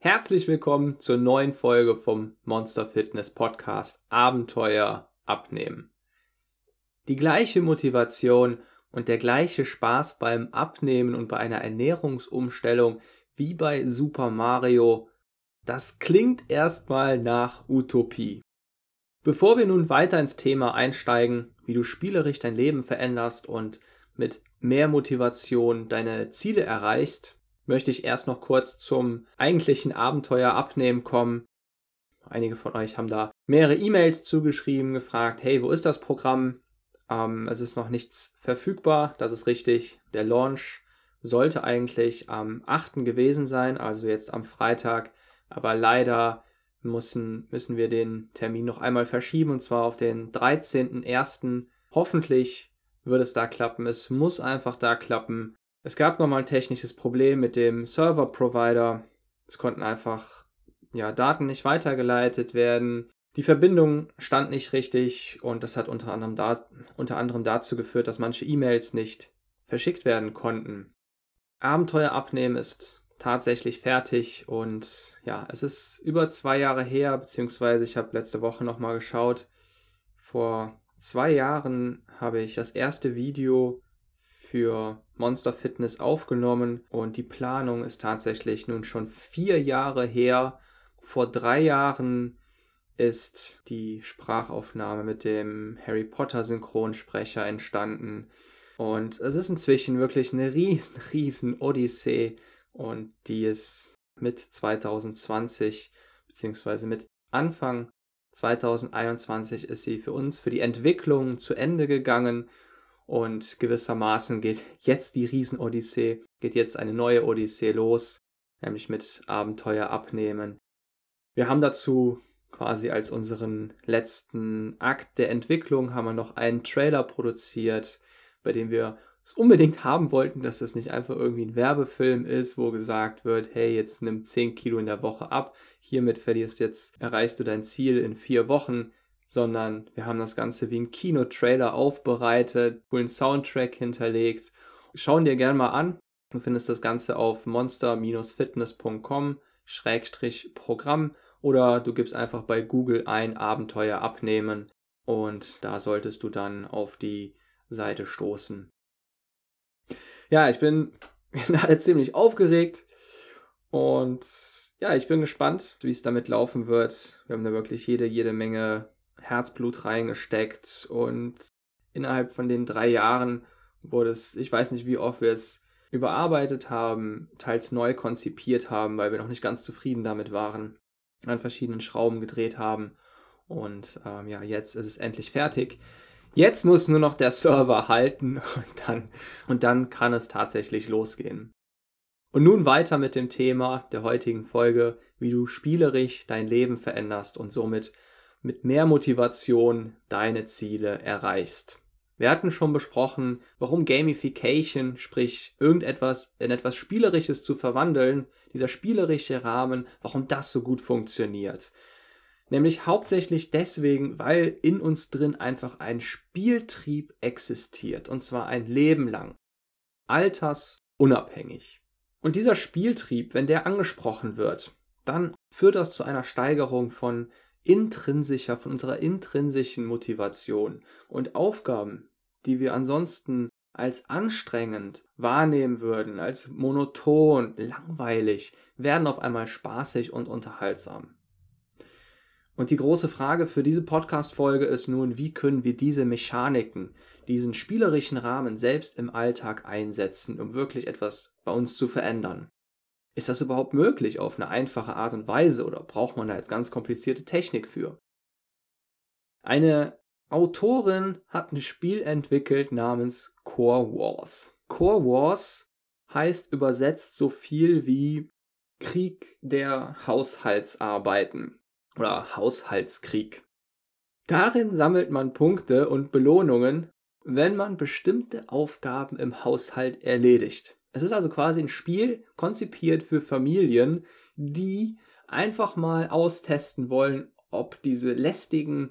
Herzlich willkommen zur neuen Folge vom Monster Fitness Podcast Abenteuer abnehmen. Die gleiche Motivation und der gleiche Spaß beim Abnehmen und bei einer Ernährungsumstellung wie bei Super Mario, das klingt erstmal nach Utopie. Bevor wir nun weiter ins Thema einsteigen, wie du spielerisch dein Leben veränderst und mit mehr Motivation deine Ziele erreichst, möchte ich erst noch kurz zum eigentlichen Abenteuer abnehmen kommen. Einige von euch haben da mehrere E-Mails zugeschrieben, gefragt, hey, wo ist das Programm? Ähm, es ist noch nichts verfügbar, das ist richtig. Der Launch sollte eigentlich am 8. gewesen sein, also jetzt am Freitag, aber leider müssen, müssen wir den Termin noch einmal verschieben und zwar auf den 13.01. Hoffentlich wird es da klappen. Es muss einfach da klappen. Es gab nochmal ein technisches Problem mit dem Server-Provider. Es konnten einfach ja, Daten nicht weitergeleitet werden. Die Verbindung stand nicht richtig und das hat unter anderem, da, unter anderem dazu geführt, dass manche E-Mails nicht verschickt werden konnten. Abenteuer abnehmen ist tatsächlich fertig und ja, es ist über zwei Jahre her, beziehungsweise ich habe letzte Woche nochmal geschaut. Vor zwei Jahren habe ich das erste Video für Monster Fitness aufgenommen und die Planung ist tatsächlich nun schon vier Jahre her. Vor drei Jahren ist die Sprachaufnahme mit dem Harry Potter Synchronsprecher entstanden. Und es ist inzwischen wirklich eine riesen, riesen Odyssee und die ist mit 2020 beziehungsweise mit Anfang 2021 ist sie für uns, für die Entwicklung zu Ende gegangen und gewissermaßen geht jetzt die Riesenodyssee, geht jetzt eine neue Odyssee los, nämlich mit Abenteuer abnehmen. Wir haben dazu quasi als unseren letzten Akt der Entwicklung haben wir noch einen Trailer produziert, bei dem wir es unbedingt haben wollten, dass das nicht einfach irgendwie ein Werbefilm ist, wo gesagt wird, hey, jetzt nimm 10 Kilo in der Woche ab, hiermit verlierst jetzt, erreichst du dein Ziel in vier Wochen, sondern wir haben das Ganze wie ein Kinotrailer aufbereitet, coolen Soundtrack hinterlegt. Schauen dir gerne mal an. Du findest das Ganze auf monster-fitness.com Programm oder du gibst einfach bei Google ein Abenteuer abnehmen und da solltest du dann auf die Seite stoßen. Ja, ich bin, wir sind alle ziemlich aufgeregt und ja, ich bin gespannt, wie es damit laufen wird. Wir haben da wirklich jede, jede Menge Herzblut reingesteckt und innerhalb von den drei Jahren wurde es, ich weiß nicht, wie oft wir es überarbeitet haben, teils neu konzipiert haben, weil wir noch nicht ganz zufrieden damit waren, an verschiedenen Schrauben gedreht haben. Und ähm, ja, jetzt ist es endlich fertig. Jetzt muss nur noch der Server halten und dann, und dann kann es tatsächlich losgehen. Und nun weiter mit dem Thema der heutigen Folge, wie du spielerisch dein Leben veränderst und somit mit mehr Motivation deine Ziele erreichst. Wir hatten schon besprochen, warum Gamification, sprich irgendetwas in etwas Spielerisches zu verwandeln, dieser spielerische Rahmen, warum das so gut funktioniert. Nämlich hauptsächlich deswegen, weil in uns drin einfach ein Spieltrieb existiert, und zwar ein Leben lang, altersunabhängig. Und dieser Spieltrieb, wenn der angesprochen wird, dann führt das zu einer Steigerung von intrinsischer, von unserer intrinsischen Motivation und Aufgaben, die wir ansonsten als anstrengend wahrnehmen würden, als monoton, langweilig, werden auf einmal spaßig und unterhaltsam. Und die große Frage für diese Podcast-Folge ist nun, wie können wir diese Mechaniken, diesen spielerischen Rahmen selbst im Alltag einsetzen, um wirklich etwas bei uns zu verändern? Ist das überhaupt möglich auf eine einfache Art und Weise oder braucht man da jetzt ganz komplizierte Technik für? Eine Autorin hat ein Spiel entwickelt namens Core Wars. Core Wars heißt übersetzt so viel wie Krieg der Haushaltsarbeiten. oder Haushaltskrieg. Darin sammelt man Punkte und Belohnungen, wenn man bestimmte Aufgaben im Haushalt erledigt. Es ist also quasi ein Spiel konzipiert für Familien, die einfach mal austesten wollen, ob diese lästigen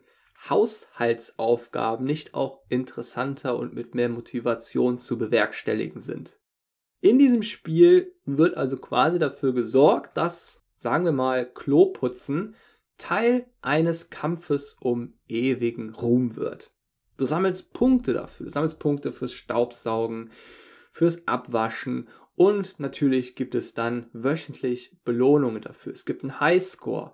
Haushaltsaufgaben nicht auch interessanter und mit mehr Motivation zu bewerkstelligen sind. In diesem Spiel wird also quasi dafür gesorgt, dass, sagen wir mal, Kloputzen Teil eines Kampfes um ewigen Ruhm wird. Du sammelst Punkte dafür. Du sammelst Punkte fürs Staubsaugen, fürs Abwaschen und natürlich gibt es dann wöchentlich Belohnungen dafür. Es gibt einen Highscore.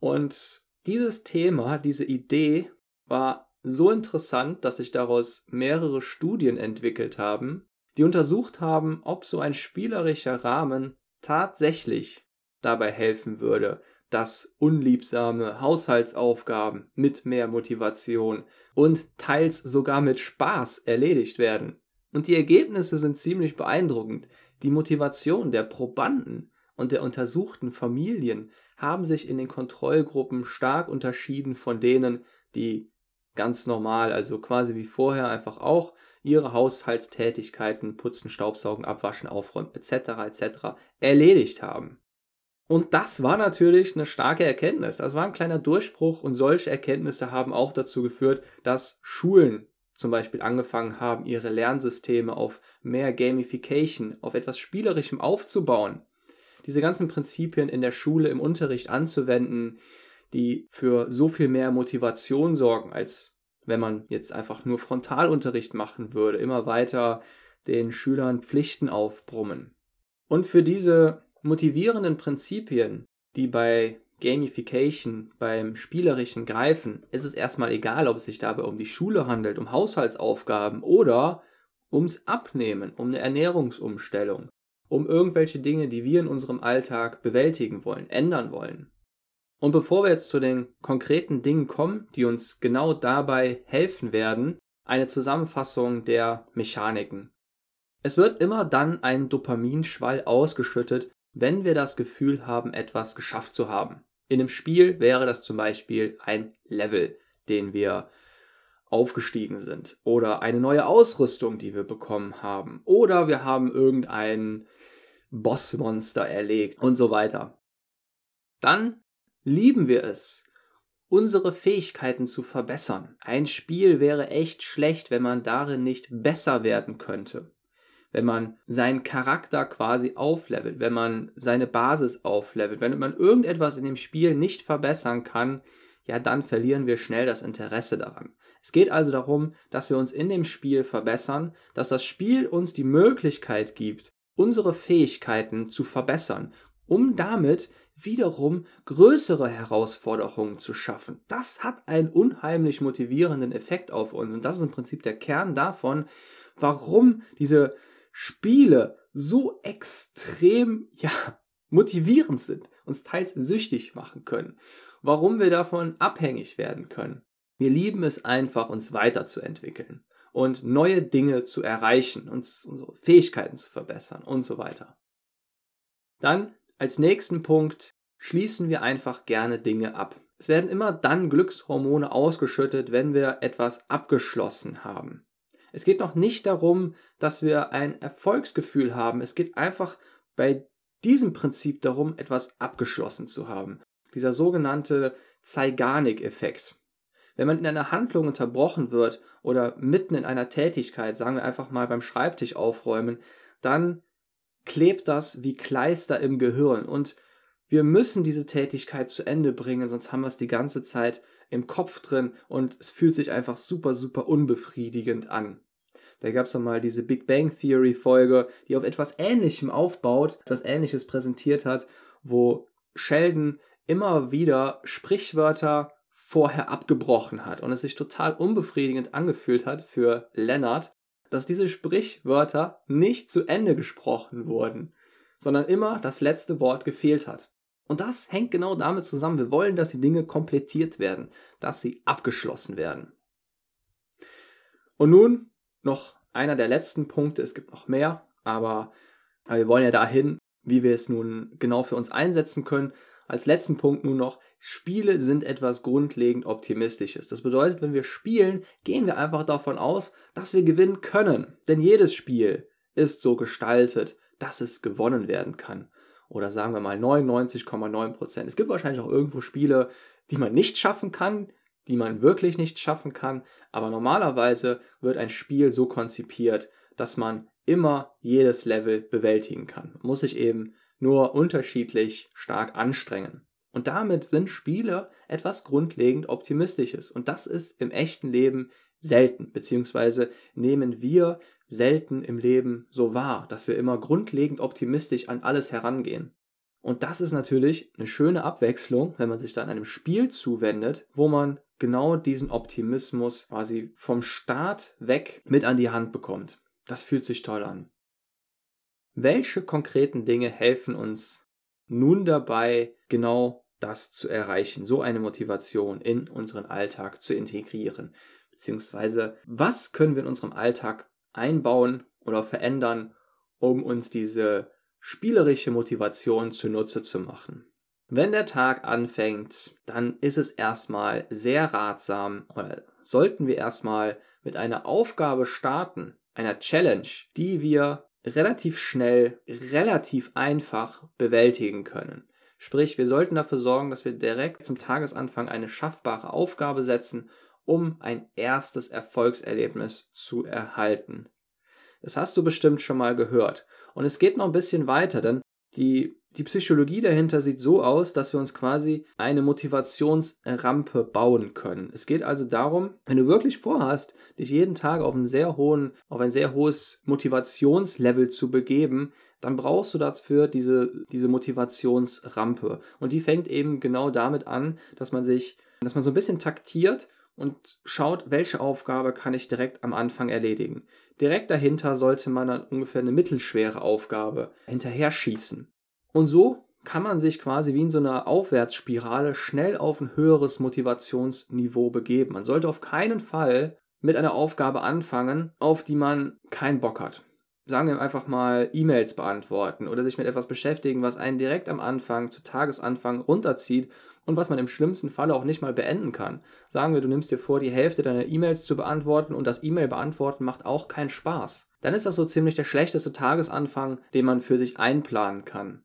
Und dieses Thema, diese Idee war so interessant, dass sich daraus mehrere Studien entwickelt haben, die untersucht haben, ob so ein spielerischer Rahmen tatsächlich dabei helfen würde, dass unliebsame Haushaltsaufgaben mit mehr Motivation und teils sogar mit Spaß erledigt werden. Und die Ergebnisse sind ziemlich beeindruckend. Die Motivation der Probanden und der untersuchten Familien haben sich in den Kontrollgruppen stark unterschieden von denen, die ganz normal, also quasi wie vorher, einfach auch ihre Haushaltstätigkeiten, putzen, staubsaugen, abwaschen, aufräumen etc. etc. erledigt haben. Und das war natürlich eine starke Erkenntnis. Das war ein kleiner Durchbruch und solche Erkenntnisse haben auch dazu geführt, dass Schulen zum Beispiel angefangen haben, ihre Lernsysteme auf mehr Gamification, auf etwas Spielerischem aufzubauen. Diese ganzen Prinzipien in der Schule im Unterricht anzuwenden, die für so viel mehr Motivation sorgen, als wenn man jetzt einfach nur Frontalunterricht machen würde, immer weiter den Schülern Pflichten aufbrummen. Und für diese motivierenden Prinzipien, die bei Gamification, beim spielerischen Greifen, ist es erstmal egal, ob es sich dabei um die Schule handelt, um Haushaltsaufgaben oder ums Abnehmen, um eine Ernährungsumstellung, um irgendwelche Dinge, die wir in unserem Alltag bewältigen wollen, ändern wollen. Und bevor wir jetzt zu den konkreten Dingen kommen, die uns genau dabei helfen werden, eine Zusammenfassung der Mechaniken. Es wird immer dann ein Dopaminschwall ausgeschüttet, wenn wir das Gefühl haben, etwas geschafft zu haben. In einem Spiel wäre das zum Beispiel ein Level, den wir aufgestiegen sind oder eine neue Ausrüstung, die wir bekommen haben oder wir haben irgendein Bossmonster erlegt und so weiter. Dann lieben wir es, unsere Fähigkeiten zu verbessern. Ein Spiel wäre echt schlecht, wenn man darin nicht besser werden könnte wenn man seinen Charakter quasi auflevelt, wenn man seine Basis auflevelt, wenn man irgendetwas in dem Spiel nicht verbessern kann, ja, dann verlieren wir schnell das Interesse daran. Es geht also darum, dass wir uns in dem Spiel verbessern, dass das Spiel uns die Möglichkeit gibt, unsere Fähigkeiten zu verbessern, um damit wiederum größere Herausforderungen zu schaffen. Das hat einen unheimlich motivierenden Effekt auf uns und das ist im Prinzip der Kern davon, warum diese Spiele so extrem, ja, motivierend sind, uns teils süchtig machen können, warum wir davon abhängig werden können. Wir lieben es einfach, uns weiterzuentwickeln und neue Dinge zu erreichen, uns unsere Fähigkeiten zu verbessern und so weiter. Dann als nächsten Punkt schließen wir einfach gerne Dinge ab. Es werden immer dann Glückshormone ausgeschüttet, wenn wir etwas abgeschlossen haben. Es geht noch nicht darum, dass wir ein Erfolgsgefühl haben. Es geht einfach bei diesem Prinzip darum, etwas abgeschlossen zu haben. Dieser sogenannte Zeigarnik-Effekt. Wenn man in einer Handlung unterbrochen wird oder mitten in einer Tätigkeit, sagen wir einfach mal beim Schreibtisch aufräumen, dann klebt das wie Kleister im Gehirn und wir müssen diese Tätigkeit zu Ende bringen, sonst haben wir es die ganze Zeit im Kopf drin und es fühlt sich einfach super, super unbefriedigend an. Da gab es mal diese Big Bang Theory Folge, die auf etwas Ähnlichem aufbaut, etwas Ähnliches präsentiert hat, wo Sheldon immer wieder Sprichwörter vorher abgebrochen hat und es sich total unbefriedigend angefühlt hat für Leonard, dass diese Sprichwörter nicht zu Ende gesprochen wurden, sondern immer das letzte Wort gefehlt hat. Und das hängt genau damit zusammen. Wir wollen, dass die Dinge komplettiert werden, dass sie abgeschlossen werden. Und nun noch einer der letzten Punkte. Es gibt noch mehr, aber wir wollen ja dahin, wie wir es nun genau für uns einsetzen können. als letzten Punkt nur noch, Spiele sind etwas grundlegend Optimistisches. Das bedeutet, wenn wir spielen, gehen wir einfach davon aus, dass wir gewinnen können. Denn jedes Spiel ist so gestaltet, dass es gewonnen werden kann. Oder sagen wir mal 99,9%. Es gibt wahrscheinlich auch irgendwo Spiele, die man nicht schaffen kann, die man wirklich nicht schaffen kann. Aber normalerweise wird ein Spiel so konzipiert, dass man immer jedes Level bewältigen kann. Man muss sich eben nur unterschiedlich stark anstrengen. Und damit sind Spiele etwas grundlegend Optimistisches. Und das ist im echten Leben selten, beziehungsweise nehmen wir selten im Leben so wahr, dass wir immer grundlegend optimistisch an alles herangehen. Und das ist natürlich eine schöne Abwechslung, wenn man sich dann einem Spiel zuwendet, wo man genau diesen Optimismus quasi vom Start weg mit an die Hand bekommt. Das fühlt sich toll an. Welche konkreten Dinge helfen uns nun dabei, genau das zu erreichen, so eine Motivation in unseren Alltag zu integrieren? Beziehungsweise, was können wir in unserem Alltag einbauen oder verändern, um uns diese spielerische Motivation zunutze zu machen? Wenn der Tag anfängt, dann ist es erstmal sehr ratsam oder sollten wir erstmal mit einer Aufgabe starten, einer Challenge, die wir relativ schnell, relativ einfach bewältigen können. Sprich, wir sollten dafür sorgen, dass wir direkt zum Tagesanfang eine schaffbare Aufgabe setzen, um ein erstes Erfolgserlebnis zu erhalten. Das hast du bestimmt schon mal gehört. Und es geht noch ein bisschen weiter, denn die die Psychologie dahinter sieht so aus, dass wir uns quasi eine Motivationsrampe bauen können. Es geht also darum, wenn du wirklich vorhast, dich jeden Tag auf hohen, auf ein sehr hohes Motivationslevel zu begeben, dann brauchst du dafür diese, diese Motivationsrampe. Und die fängt eben genau damit an, dass man sich, dass man so ein bisschen taktiert und schaut, welche Aufgabe kann ich direkt am Anfang erledigen. Direkt dahinter sollte man dann ungefähr eine mittelschwere Aufgabe hinterher schießen. Und so kann man sich quasi wie in so einer Aufwärtsspirale schnell auf ein höheres Motivationsniveau begeben. Man sollte auf keinen Fall mit einer Aufgabe anfangen, auf die man keinen Bock hat. Sagen wir einfach mal E-Mails beantworten oder sich mit etwas beschäftigen, was einen direkt am Anfang, zu Tagesanfang runterzieht und was man im schlimmsten Falle auch nicht mal beenden kann. Sagen wir, du nimmst dir vor, die Hälfte deiner E-Mails zu beantworten und das E-Mail beantworten macht auch keinen Spaß. Dann ist das so ziemlich der schlechteste Tagesanfang, den man für sich einplanen kann.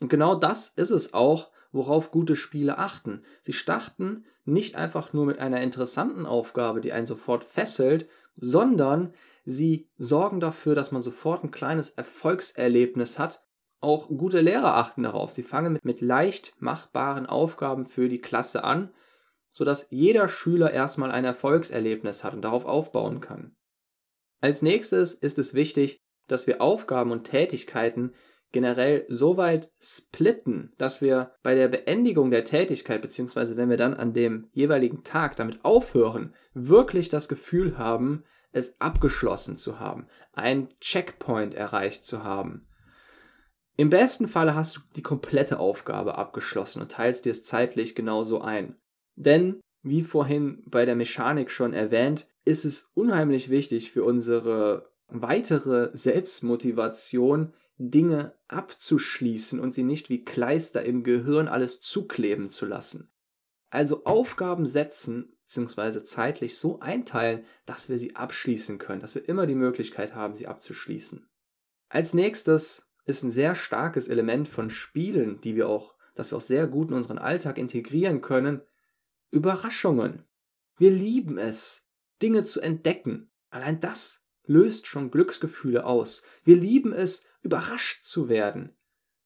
Und genau das ist es auch, worauf gute Spiele achten. Sie starten nicht einfach nur mit einer interessanten Aufgabe, die einen sofort fesselt, sondern sie sorgen dafür, dass man sofort ein kleines Erfolgserlebnis hat. Auch gute Lehrer achten darauf. Sie fangen mit, mit leicht machbaren Aufgaben für die Klasse an, sodass jeder Schüler erstmal ein Erfolgserlebnis hat und darauf aufbauen kann. Als nächstes ist es wichtig, dass wir Aufgaben und Tätigkeiten generell so weit splitten, dass wir bei der Beendigung der Tätigkeit, beziehungsweise wenn wir dann an dem jeweiligen Tag damit aufhören, wirklich das Gefühl haben, es abgeschlossen zu haben, einen Checkpoint erreicht zu haben. Im besten Falle hast du die komplette Aufgabe abgeschlossen und teilst dir es zeitlich genauso ein. Denn, wie vorhin bei der Mechanik schon erwähnt, ist es unheimlich wichtig für unsere weitere Selbstmotivation, Dinge abzuschließen und sie nicht wie Kleister im Gehirn alles zukleben zu lassen. Also Aufgaben setzen bzw. zeitlich so einteilen, dass wir sie abschließen können, dass wir immer die Möglichkeit haben, sie abzuschließen. Als nächstes ist ein sehr starkes Element von Spielen, die wir auch, dass wir auch sehr gut in unseren Alltag integrieren können, Überraschungen. Wir lieben es, Dinge zu entdecken. Allein das löst schon Glücksgefühle aus. Wir lieben es, überrascht zu werden.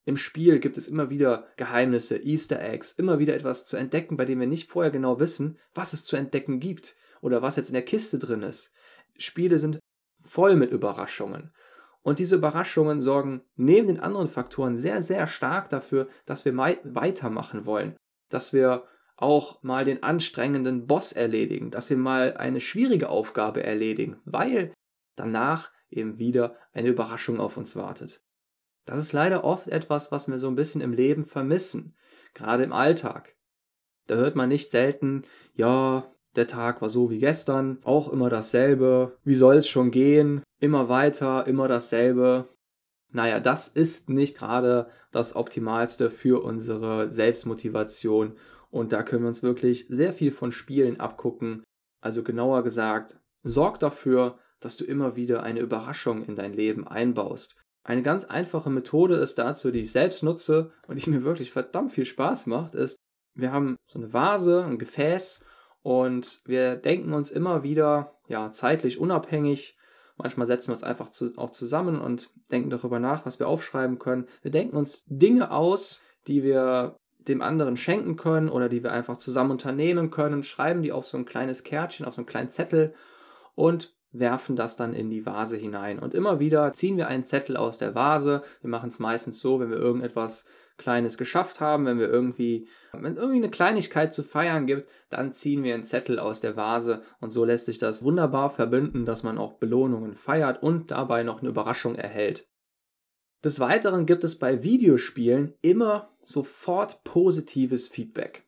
Im Spiel gibt es immer wieder Geheimnisse, Easter Eggs, immer wieder etwas zu entdecken, bei dem wir nicht vorher genau wissen, was es zu entdecken gibt oder was jetzt in der Kiste drin ist. Spiele sind voll mit Überraschungen. Und diese Überraschungen sorgen neben den anderen Faktoren sehr, sehr stark dafür, dass wir weitermachen wollen, dass wir auch mal den anstrengenden Boss erledigen, dass wir mal eine schwierige Aufgabe erledigen, weil danach eben wieder eine Überraschung auf uns wartet. Das ist leider oft etwas, was wir so ein bisschen im Leben vermissen, gerade im Alltag. Da hört man nicht selten, ja, der Tag war so wie gestern, auch immer dasselbe, wie soll es schon gehen, immer weiter, immer dasselbe. naja, das ist nicht gerade das Optimalste für unsere Selbstmotivation. Und da können wir uns wirklich sehr viel von Spielen abgucken. Also genauer gesagt, sorg dafür, dass du immer wieder eine Überraschung in dein Leben einbaust. Eine ganz einfache Methode ist dazu, die ich selbst nutze und die mir wirklich verdammt viel Spaß macht, ist, wir haben so eine Vase, ein Gefäß und wir denken uns immer wieder, ja, zeitlich unabhängig, Manchmal setzen wir uns einfach zu, auch zusammen und denken darüber nach, was wir aufschreiben können. Wir denken uns Dinge aus, die wir dem anderen schenken können oder die wir einfach zusammen unternehmen können, schreiben die auf so ein kleines Kärtchen, auf so einen kleinen Zettel und werfen das dann in die Vase hinein. Und immer wieder ziehen wir einen Zettel aus der Vase. Wir machen es meistens so, wenn wir irgendetwas Kleines geschafft haben, wenn wir irgendwie, wenn irgendwie eine Kleinigkeit zu feiern gibt, dann ziehen wir einen Zettel aus der Vase und so lässt sich das wunderbar verbinden, dass man auch Belohnungen feiert und dabei noch eine Überraschung erhält. Des Weiteren gibt es bei Videospielen immer sofort positives Feedback.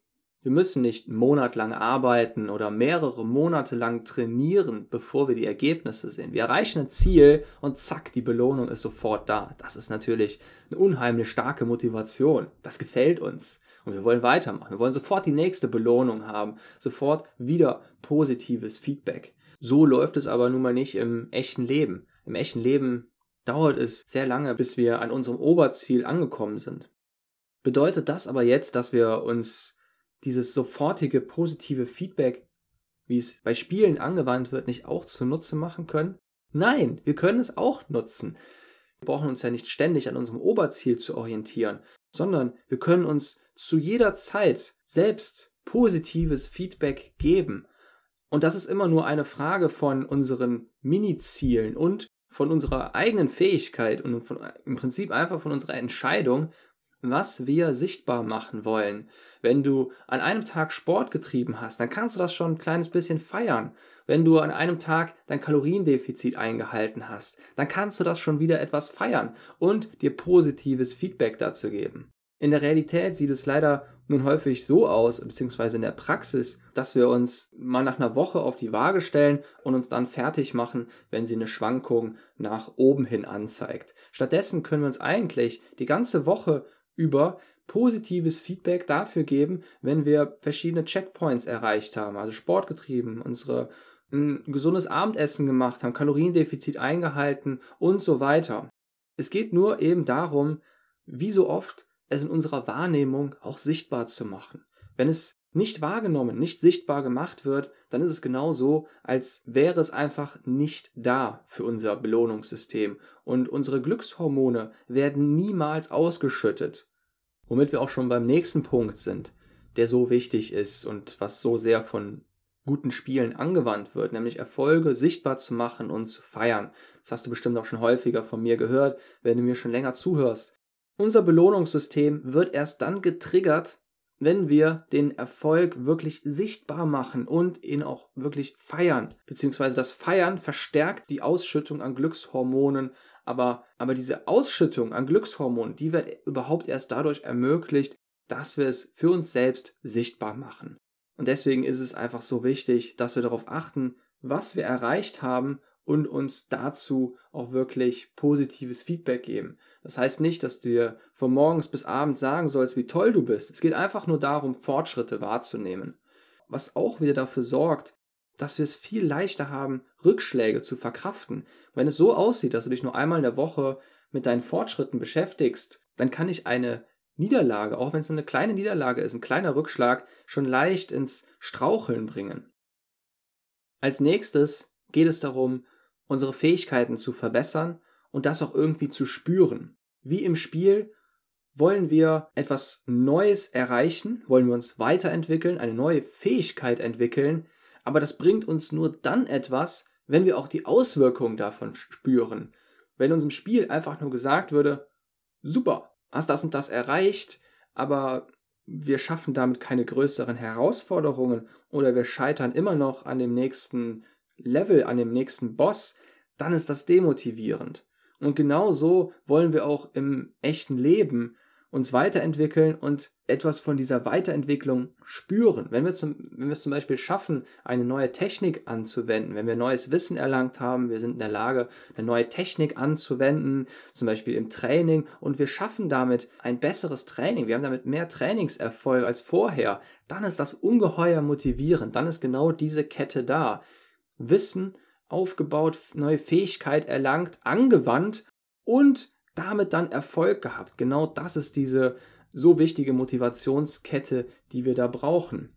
Wir müssen nicht monatelang arbeiten oder mehrere Monate lang trainieren, bevor wir die Ergebnisse sehen. Wir erreichen ein Ziel und zack, die Belohnung ist sofort da. Das ist natürlich eine unheimlich starke Motivation. Das gefällt uns. Und wir wollen weitermachen. Wir wollen sofort die nächste Belohnung haben. Sofort wieder positives Feedback. So läuft es aber nun mal nicht im echten Leben. Im echten Leben dauert es sehr lange, bis wir an unserem Oberziel angekommen sind. Bedeutet das aber jetzt, dass wir uns dieses sofortige positive Feedback, wie es bei Spielen angewandt wird, nicht auch zunutze machen können? Nein, wir können es auch nutzen. Wir brauchen uns ja nicht ständig an unserem Oberziel zu orientieren, sondern wir können uns zu jeder Zeit selbst positives Feedback geben. Und das ist immer nur eine Frage von unseren Mini-Zielen und von unserer eigenen Fähigkeit und von, im Prinzip einfach von unserer Entscheidung, was wir sichtbar machen wollen. Wenn du an einem Tag Sport getrieben hast, dann kannst du das schon ein kleines bisschen feiern. Wenn du an einem Tag dein Kaloriendefizit eingehalten hast, dann kannst du das schon wieder etwas feiern und dir positives Feedback dazu geben. In der Realität sieht es leider nun häufig so aus, beziehungsweise in der Praxis, dass wir uns mal nach einer Woche auf die Waage stellen und uns dann fertig machen, wenn sie eine Schwankung nach oben hin anzeigt. Stattdessen können wir uns eigentlich die ganze Woche über positives Feedback dafür geben, wenn wir verschiedene Checkpoints erreicht haben, also Sport getrieben, unsere ein gesundes Abendessen gemacht haben, Kaloriendefizit eingehalten und so weiter. Es geht nur eben darum, wie so oft es in unserer Wahrnehmung auch sichtbar zu machen. Wenn es nicht wahrgenommen, nicht sichtbar gemacht wird, dann ist es genau so, als wäre es einfach nicht da für unser Belohnungssystem und unsere Glückshormone werden niemals ausgeschüttet. Womit wir auch schon beim nächsten Punkt sind, der so wichtig ist und was so sehr von guten Spielen angewandt wird, nämlich Erfolge sichtbar zu machen und zu feiern. Das hast du bestimmt auch schon häufiger von mir gehört, wenn du mir schon länger zuhörst. Unser Belohnungssystem wird erst dann getriggert, wenn wir den Erfolg wirklich sichtbar machen und ihn auch wirklich feiern. Beziehungsweise das Feiern verstärkt die Ausschüttung an Glückshormonen, aber, aber diese Ausschüttung an Glückshormonen, die wird überhaupt erst dadurch ermöglicht, dass wir es für uns selbst sichtbar machen. Und deswegen ist es einfach so wichtig, dass wir darauf achten, was wir erreicht haben und uns dazu auch wirklich positives Feedback geben. Das heißt nicht, dass du dir von morgens bis abends sagen sollst, wie toll du bist. Es geht einfach nur darum, Fortschritte wahrzunehmen. Was auch wieder dafür sorgt, dass wir es viel leichter haben, Rückschläge zu verkraften. Wenn es so aussieht, dass du dich nur einmal in der Woche mit deinen Fortschritten beschäftigst, dann kann ich eine Niederlage, auch wenn es eine kleine Niederlage ist, ein kleiner Rückschlag, schon leicht ins Straucheln bringen. Als nächstes geht es darum, unsere Fähigkeiten zu verbessern und das auch irgendwie zu spüren. Wie im Spiel wollen wir etwas Neues erreichen, wollen wir uns weiterentwickeln, eine neue Fähigkeit entwickeln, aber das bringt uns nur dann etwas, wenn wir auch die Auswirkungen davon spüren. Wenn uns im Spiel einfach nur gesagt würde, super, hast das und das erreicht, aber wir schaffen damit keine größeren Herausforderungen oder wir scheitern immer noch an dem nächsten Level, an dem nächsten Boss, dann ist das demotivierend. Und genau so wollen wir auch im echten Leben uns weiterentwickeln und etwas von dieser Weiterentwicklung spüren. Wenn wir, zum, wenn wir es zum Beispiel schaffen, eine neue Technik anzuwenden, wenn wir neues Wissen erlangt haben, wir sind in der Lage, eine neue Technik anzuwenden, zum Beispiel im Training, und wir schaffen damit ein besseres Training, wir haben damit mehr Trainingserfolg als vorher, dann ist das ungeheuer motivierend, dann ist genau diese Kette da. Wissen aufgebaut, neue Fähigkeit erlangt, angewandt und damit dann Erfolg gehabt. Genau das ist diese so wichtige Motivationskette, die wir da brauchen.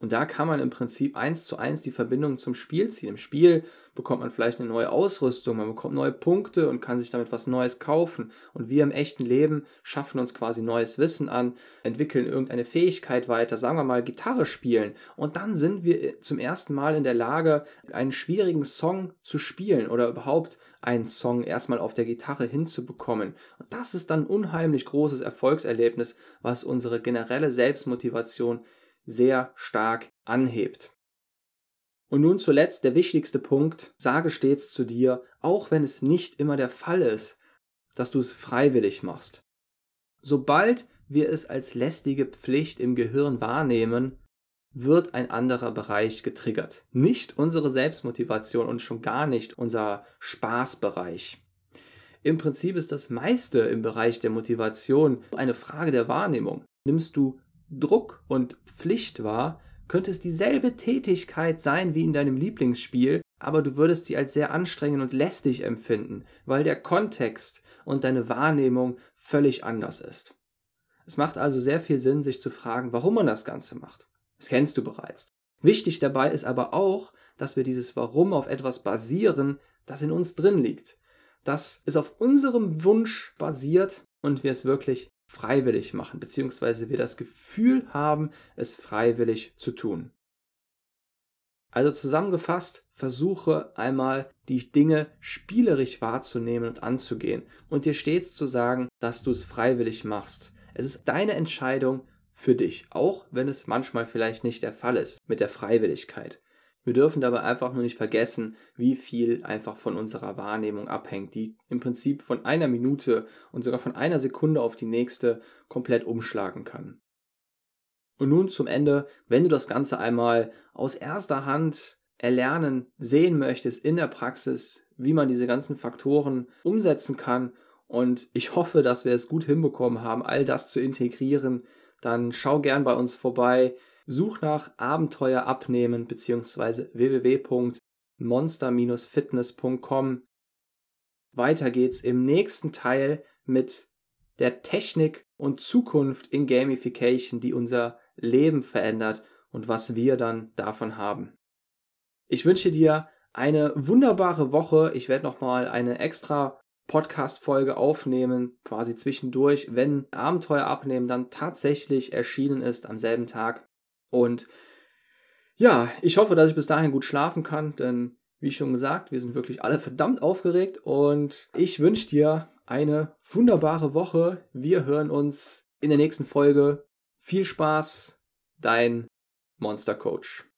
Und da kann man im Prinzip eins zu eins die Verbindung zum Spiel ziehen. Im Spiel bekommt man vielleicht eine neue Ausrüstung, man bekommt neue Punkte und kann sich damit was Neues kaufen. Und wir im echten Leben schaffen uns quasi neues Wissen an, entwickeln irgendeine Fähigkeit weiter, sagen wir mal Gitarre spielen. Und dann sind wir zum ersten Mal in der Lage, einen schwierigen Song zu spielen oder überhaupt einen Song erstmal auf der Gitarre hinzubekommen. Und das ist dann ein unheimlich großes Erfolgserlebnis, was unsere generelle Selbstmotivation sehr stark anhebt. Und nun zuletzt der wichtigste Punkt, sage stets zu dir, auch wenn es nicht immer der Fall ist, dass du es freiwillig machst. Sobald wir es als lästige Pflicht im Gehirn wahrnehmen, wird ein anderer Bereich getriggert. Nicht unsere Selbstmotivation und schon gar nicht unser Spaßbereich. Im Prinzip ist das meiste im Bereich der Motivation eine Frage der Wahrnehmung. Nimmst du Druck und Pflicht war, könnte es dieselbe Tätigkeit sein wie in deinem Lieblingsspiel, aber du würdest sie als sehr anstrengend und lästig empfinden, weil der Kontext und deine Wahrnehmung völlig anders ist. Es macht also sehr viel Sinn, sich zu fragen, warum man das Ganze macht. Das kennst du bereits. Wichtig dabei ist aber auch, dass wir dieses Warum auf etwas basieren, das in uns drin liegt. Dass es auf unserem Wunsch basiert und wir es wirklich freiwillig machen, beziehungsweise wir das Gefühl haben, es freiwillig zu tun. Also zusammengefasst, versuche einmal die Dinge spielerisch wahrzunehmen und anzugehen und dir stets zu sagen, dass du es freiwillig machst. Es ist deine Entscheidung für dich, auch wenn es manchmal vielleicht nicht der Fall ist mit der Freiwilligkeit. Wir dürfen dabei einfach nur nicht vergessen, wie viel einfach von unserer Wahrnehmung abhängt, die im Prinzip von einer Minute und sogar von einer Sekunde auf die nächste komplett umschlagen kann. Und nun zum Ende, wenn du das Ganze einmal aus erster Hand erlernen, sehen möchtest in der Praxis, wie man diese ganzen Faktoren umsetzen kann und ich hoffe, dass wir es gut hinbekommen haben, all das zu integrieren, dann schau gern bei uns vorbei. Such nach Abenteuer abnehmen bzw. www.monster-fitness.com. Weiter geht's im nächsten Teil mit der Technik und Zukunft in Gamification, die unser Leben verändert und was wir dann davon haben. Ich wünsche dir eine wunderbare Woche. Ich werde nochmal eine extra Podcast-Folge aufnehmen, quasi zwischendurch, wenn Abenteuer abnehmen dann tatsächlich erschienen ist am selben Tag. Und ja, ich hoffe, dass ich bis dahin gut schlafen kann, denn wie schon gesagt, wir sind wirklich alle verdammt aufgeregt und ich wünsche dir eine wunderbare Woche. Wir hören uns in der nächsten Folge. Viel Spaß, dein Monster Coach.